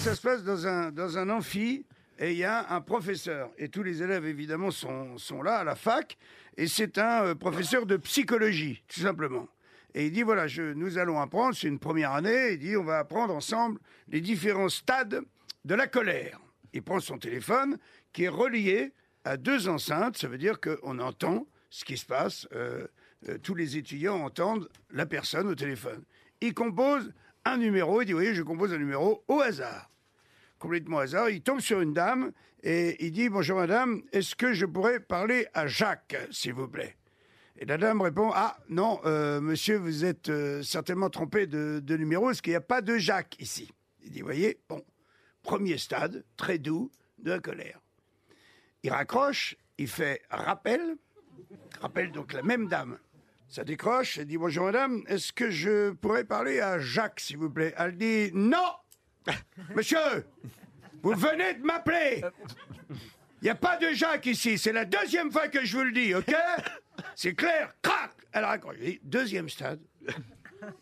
ça se passe dans un, dans un amphi et il y a un professeur. Et tous les élèves, évidemment, sont, sont là à la fac. Et c'est un euh, professeur de psychologie, tout simplement. Et il dit, voilà, nous allons apprendre, c'est une première année, il dit, on va apprendre ensemble les différents stades de la colère. Il prend son téléphone qui est relié à deux enceintes, ça veut dire qu'on entend ce qui se passe, euh, euh, tous les étudiants entendent la personne au téléphone. Il compose un numéro, il dit, voyez, je compose un numéro au hasard complètement au hasard, il tombe sur une dame et il dit Bonjour madame, est-ce que je pourrais parler à Jacques, s'il vous plaît? Et la dame répond Ah non, euh, monsieur, vous êtes euh, certainement trompé de, de numéro, parce qu'il n'y a pas de Jacques ici. Il dit Voyez, bon, premier stade, très doux, de la colère. Il raccroche, il fait rappel, rappelle donc la même dame. Ça décroche, elle dit Bonjour madame, est-ce que je pourrais parler à Jacques, s'il vous plaît? Elle dit Non Monsieur, vous venez de m'appeler. Il n'y a pas de Jacques ici. C'est la deuxième fois que je vous le dis, ok? C'est clair Crac Elle raccroche. Deuxième stade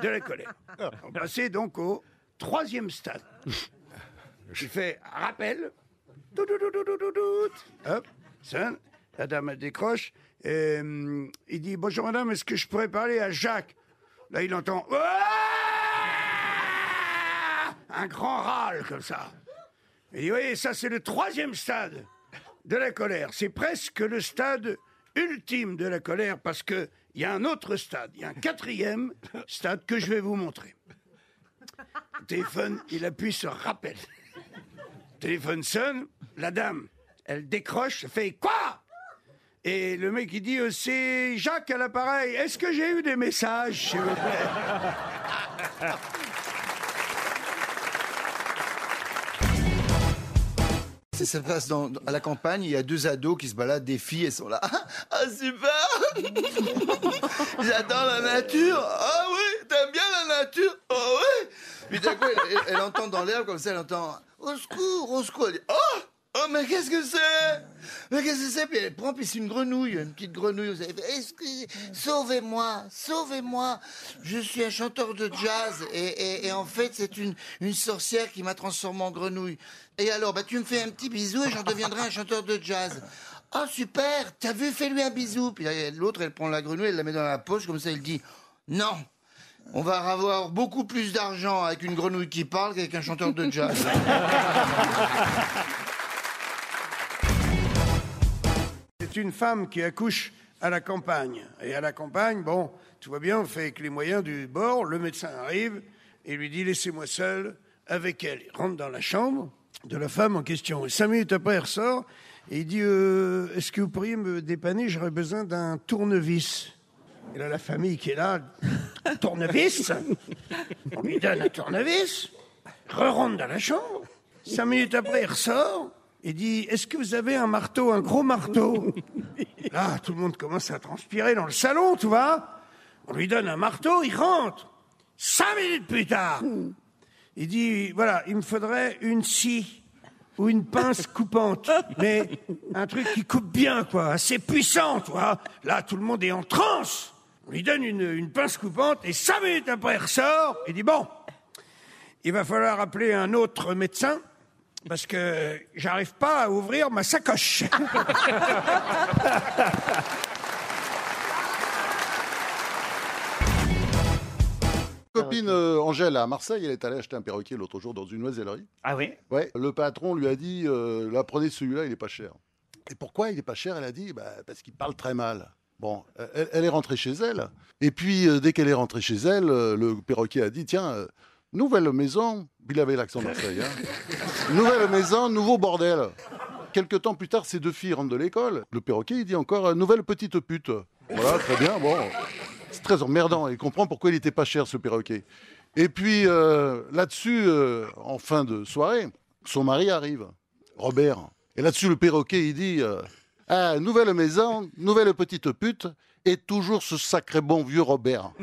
de la colère. On passer donc au troisième stade. Je fais rappel. Hop, sonne. La dame elle décroche. Et, hum, il dit Bonjour madame, est-ce que je pourrais parler à Jacques? Là, il entend un grand râle comme ça. Et il dit, ça c'est le troisième stade de la colère. C'est presque le stade ultime de la colère parce que il y a un autre stade, il y a un quatrième stade que je vais vous montrer. Téléphone, il appuie sur rappel. Téléphone sonne, la dame, elle décroche, elle fait quoi? Et le mec il dit euh, c'est Jacques à l'appareil. Est-ce que j'ai eu des messages, s'il vous plaît? Ça se passe dans, à la campagne, il y a deux ados qui se baladent, des filles, elles sont là. Ah, ah, super J'adore la nature. Ah oui, t'aimes bien la nature. Ah oui. Puis d'un coup, elle, elle- entend dans l'herbe comme ça, elle entend Au secours, au secours. Elle dit Oh Oh, mais qu'est-ce que c'est? Mais qu'est-ce que c'est? Puis elle prend, puis c'est une grenouille, une petite grenouille. Vous savez, Excusez, sauvez-moi, sauvez-moi. Je suis un chanteur de jazz et, et- et en fait, c'est une, une sorcière qui m'a transformé en grenouille. Et alors, bah, tu me fais un petit bisou et j'en deviendrai un chanteur de jazz. Oh, super T'as vu Fais-lui un bisou. Puis là, l'autre, elle prend la grenouille, elle la met dans la poche, comme ça, elle dit Non on va avoir beaucoup plus d'argent avec une grenouille qui parle qu'avec un chanteur de jazz. Une femme qui accouche à la campagne. Et à la campagne, bon, tout va bien, on fait avec les moyens du bord. Le médecin arrive et lui dit Laissez-moi seul avec elle. Il rentre dans la chambre de la femme en question. Et cinq minutes après, il ressort et il dit Euh, Est-ce que vous pourriez me dépanner? J'aurais besoin d'un tournevis. Et là, la famille qui est là tournevis? On lui donne un tournevis, re-rentre dans la chambre. Cinq minutes après, il ressort et dit Est-ce que vous avez un marteau, un gros marteau Là, tout le monde commence à transpirer dans le salon, tu vois. On lui donne un marteau, il rentre. Cinq minutes plus tard, il dit Voilà, il me faudrait une scie ou une pince coupante, mais un truc qui coupe bien, quoi, assez puissant, tu vois. Là, tout le monde est en transe. On lui donne une, une pince coupante et cinq minutes après, il ressort et dit Bon, il va falloir appeler un autre médecin parce que j'arrive pas à ouvrir ma sacoche. copine euh, Angèle à Marseille, elle est allée acheter un perroquet l'autre jour dans une oisellerie. Ah oui? Ouais, le patron lui a dit euh, là, prenez celui-là, il est pas cher. Et pourquoi il est pas cher? Elle a dit bah, parce qu'il parle très mal. Bon, elle, elle est rentrée chez elle. Et puis, euh, dès qu'elle est rentrée chez elle, euh, le perroquet a dit tiens, euh, nouvelle maison. Il avait l'accent de hein. nouvelle maison, nouveau bordel. Quelque temps plus tard, ces deux filles rentrent de l'école. Le perroquet, il dit encore euh, nouvelle petite pute. Voilà, très bien. Bon, c'est très emmerdant. Il comprend pourquoi il n'était pas cher, ce perroquet. Et puis, euh, là-dessus, euh, en fin de soirée, son mari arrive, Robert. Et là-dessus, le perroquet, il dit Ah, nouvelle maison, nouvelle petite pute, et toujours ce sacré bon vieux Robert.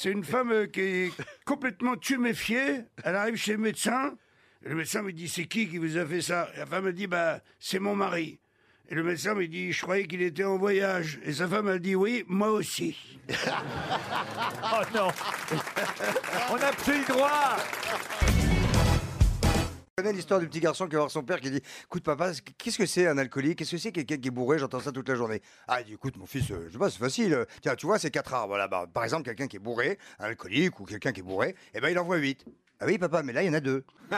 C'est une femme euh, qui est complètement tuméfiée. Elle arrive chez le médecin. Le médecin me dit C'est qui qui vous a fait ça? La femme me dit bah, C'est mon mari. Et le médecin me dit, je croyais qu'il était en voyage. Et sa femme a dit, oui, moi aussi. Oh non On n'a plus le droit connais l'histoire du petit garçon qui va voir son père qui dit Écoute, papa, qu'est-ce que c'est un alcoolique? Qu'est-ce que c'est quelqu'un qui est bourré? J'entends ça toute la journée. Ah, il dit Écoute, mon fils, euh, je sais pas, c'est facile. euh, Tiens, tu vois, c'est quatre arbres. Voilà, bah, par exemple, quelqu'un qui est bourré, un alcoolique ou quelqu'un qui est bourré, eh ben, il en voit huit. Ah oui, papa, mais là, il y en a deux.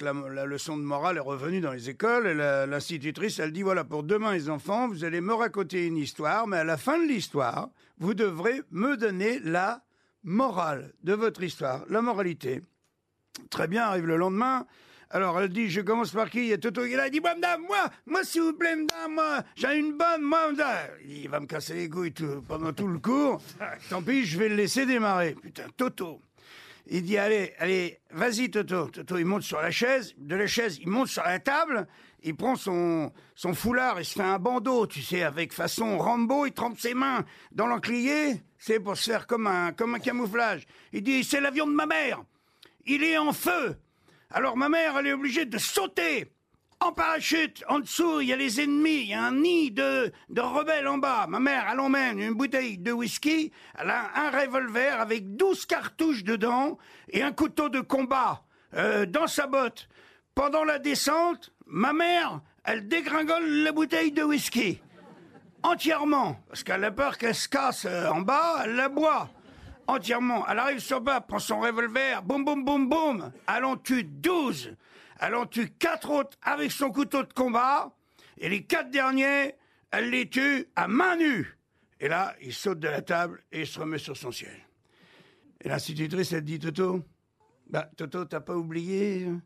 La, la leçon de morale est revenue dans les écoles et l'institutrice, elle dit voilà, pour demain, les enfants, vous allez me raconter une histoire, mais à la fin de l'histoire, vous devrez me donner la morale de votre histoire, la moralité. Très bien, arrive le lendemain. Alors elle dit, je commence par qui? Il y a Toto qui est là, il dit, moi, madame, moi, moi, s'il vous plaît, madame, moi, j'ai une bonne, moi, madame. Il va me casser les couilles tout- pendant tout le cours. Tant pis, je vais le laisser démarrer. Putain, Toto. Il dit allez, allez, vas-y Toto. Toto, il monte sur la chaise. De la chaise, il monte sur la table. Il prend son, son foulard et se fait un bandeau, tu sais, avec façon Rambo. Il trempe ses mains dans l'encrier. C'est pour se faire comme un, comme un camouflage. Il dit c'est l'avion de ma mère. Il est en feu. Alors ma mère, elle est obligée de sauter en parachute. En dessous, il y a les ennemis. Il y a un nid de, rebelles en bas. Ma mère, elle emmène une bouteille de whisky. Elle a un revolver avec 12 cartouches dedans et un couteau de combat euh, dans sa botte. Pendant la descente, ma mère, elle dégringole la bouteille de whisky. Entièrement. Parce qu'elle a peur qu'elle se casse euh, en bas, elle la boit. Entièrement. Elle arrive sur bas, prend son revolver, boum, boum, boum, boum. En tue 12. Elle en tue quatre autres avec son couteau de combat. Et les quatre derniers, elle les tue à main nue. Et là, il saute de la table et il se remet sur son siège. Et l'institutrice, elle dit Toto, bah, Toto, t'as pas oublié euh,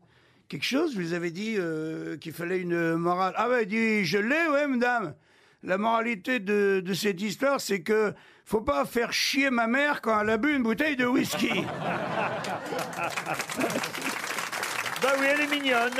quelque chose? Vous avais dit euh, qu'il fallait une morale. Ah ouais, il dit Je l'ai, ouais, madame. La moralité de, de cette histoire, c'est que faut pas faire chier ma mère quand elle a bu une bouteille de whisky. Bah oui, elle est mignonne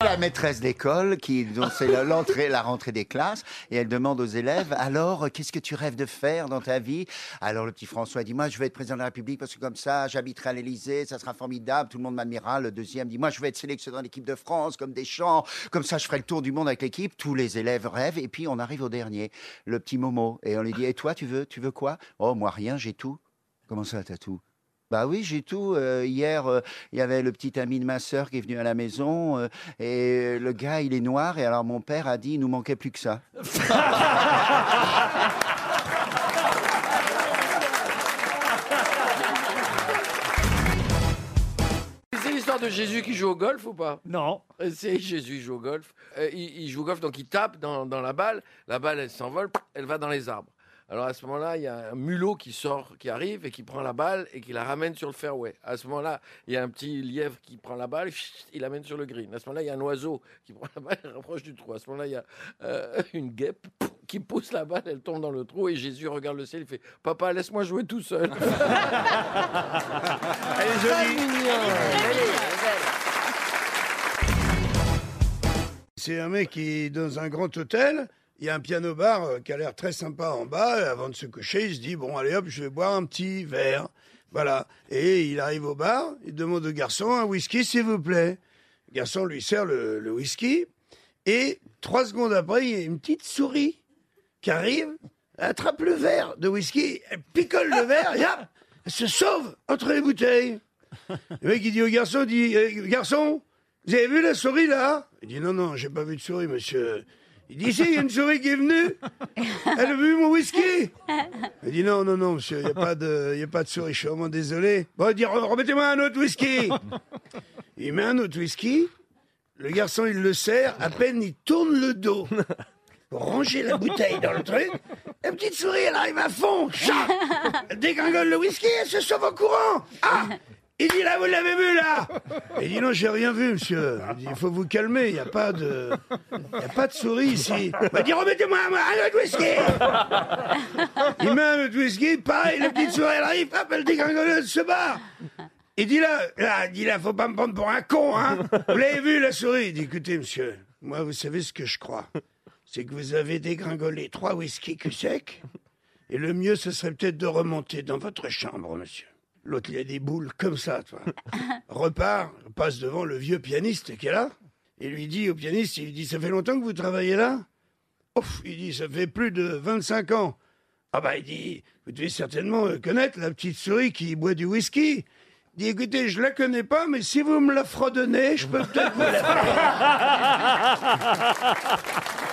La maîtresse d'école, qui c'est la- l'entrée, la rentrée des classes, et elle demande aux élèves alors qu'est-ce que tu rêves de faire dans ta vie? Alors le petit François dit moi je veux être président de la République parce que comme ça j'habiterai à l'Élysée, ça sera formidable, tout le monde m'admirera. Le deuxième dit moi je veux être sélectionné dans l'équipe de France comme Deschamps, comme ça je ferai le tour du monde avec l'équipe. Tous les élèves rêvent et puis on arrive au dernier, le petit Momo, et on lui dit et toi tu veux tu veux quoi Oh moi rien, j'ai tout. Comment ça t'as tout? Bah oui, j'ai tout. Euh, hier, euh, il y avait le petit ami de ma sœur qui est venu à la maison euh, et le gars, il est noir et alors mon père a dit, il nous manquait plus que ça. C'est l'histoire de Jésus qui joue au golf ou pas? Non. C'est Jésus il joue au golf. Euh, il, il joue au golf, donc il tape dans, dans la balle. La balle, elle s'envole, elle va dans les arbres. Alors à ce moment-là, il y a un mulot qui sort, qui arrive et qui prend la balle et qui la ramène sur le fairway. À ce moment-là, il y a un petit lièvre qui prend la balle, il l'amène sur le green. À ce moment-là, il y a un oiseau qui prend la balle et rapproche du trou. À ce moment-là, il y a euh, une guêpe qui pousse la balle, elle tombe dans le trou et Jésus regarde le ciel, il fait Papa, laisse-moi jouer tout seul. Elle est jolie. C'est un mec qui est dans un grand hôtel. Il y a un piano-bar euh, qui a l'air très sympa en bas. Avant de se coucher, il se dit Bon, allez hop, je vais boire un petit verre. Voilà. Et il arrive au bar. Il demande au garçon Un whisky, s'il vous plaît. Le garçon lui sert le, whisky. Et trois secondes après, il y a une petite souris qui arrive, attrape le verre de whisky, elle picole le verre et hop, elle se sauve entre les bouteilles. Le mec, il dit au garçon, dit, Eh, garçon, vous avez vu la souris là? Il dit, non, non, j'ai pas vu de souris, monsieur. Il dit, si, il y a une souris qui est venue. Elle a bu mon whisky. Il dit, non, non, non, monsieur, il n'y a, pas de- a pas de souris, je suis vraiment désolé. Bon, il dit, Re- remettez-moi un autre whisky. Il met un autre whisky. Le garçon, il le sert. À peine il tourne le dos pour ranger la bouteille dans le truc. La petite souris, elle arrive à fond. Elle dégringole le whisky, elle se sauve en courant. Ah Il dit là, vous l'avez vu là Il dit non, j'ai rien vu, monsieur. Il dit, il faut vous calmer, il n'y a pas de. Il a pas de souris ici. Il dit remettez-moi un, un autre whisky Il met un autre whisky, pareil, la petite souris, elle arrive, hop, elle dégringole, elle se barre. Il dit là, là, il dit là, faut pas me prendre pour un con, hein. Vous l'avez vu, la souris Il dit, écoutez, monsieur, moi, vous savez ce que je crois. C'est que vous avez dégringolé trois whisky cul sec. Et le mieux, ce serait peut-être de remonter dans votre chambre, monsieur. L'autre, il a des boules comme ça, toi. Repart, passe devant le vieux pianiste qui est là, et lui dit au pianiste, il dit, ça fait longtemps que vous travaillez là? Ouf, il dit, ça fait plus de 25 ans. Ah bah, il dit, vous devez certainement euh, connaître la petite souris qui boit du whisky. Il dit, écoutez, je la connais pas, mais si vous me la fredonnez, je peux peut-être vous la faire.